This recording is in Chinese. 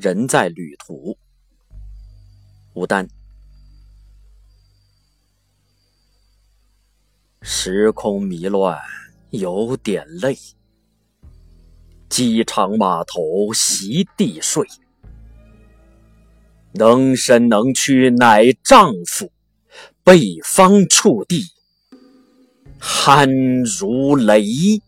人在旅途。吴丹，时空迷乱，有点累。机场码头席地睡，能伸能屈乃丈夫，北方触地酣如雷。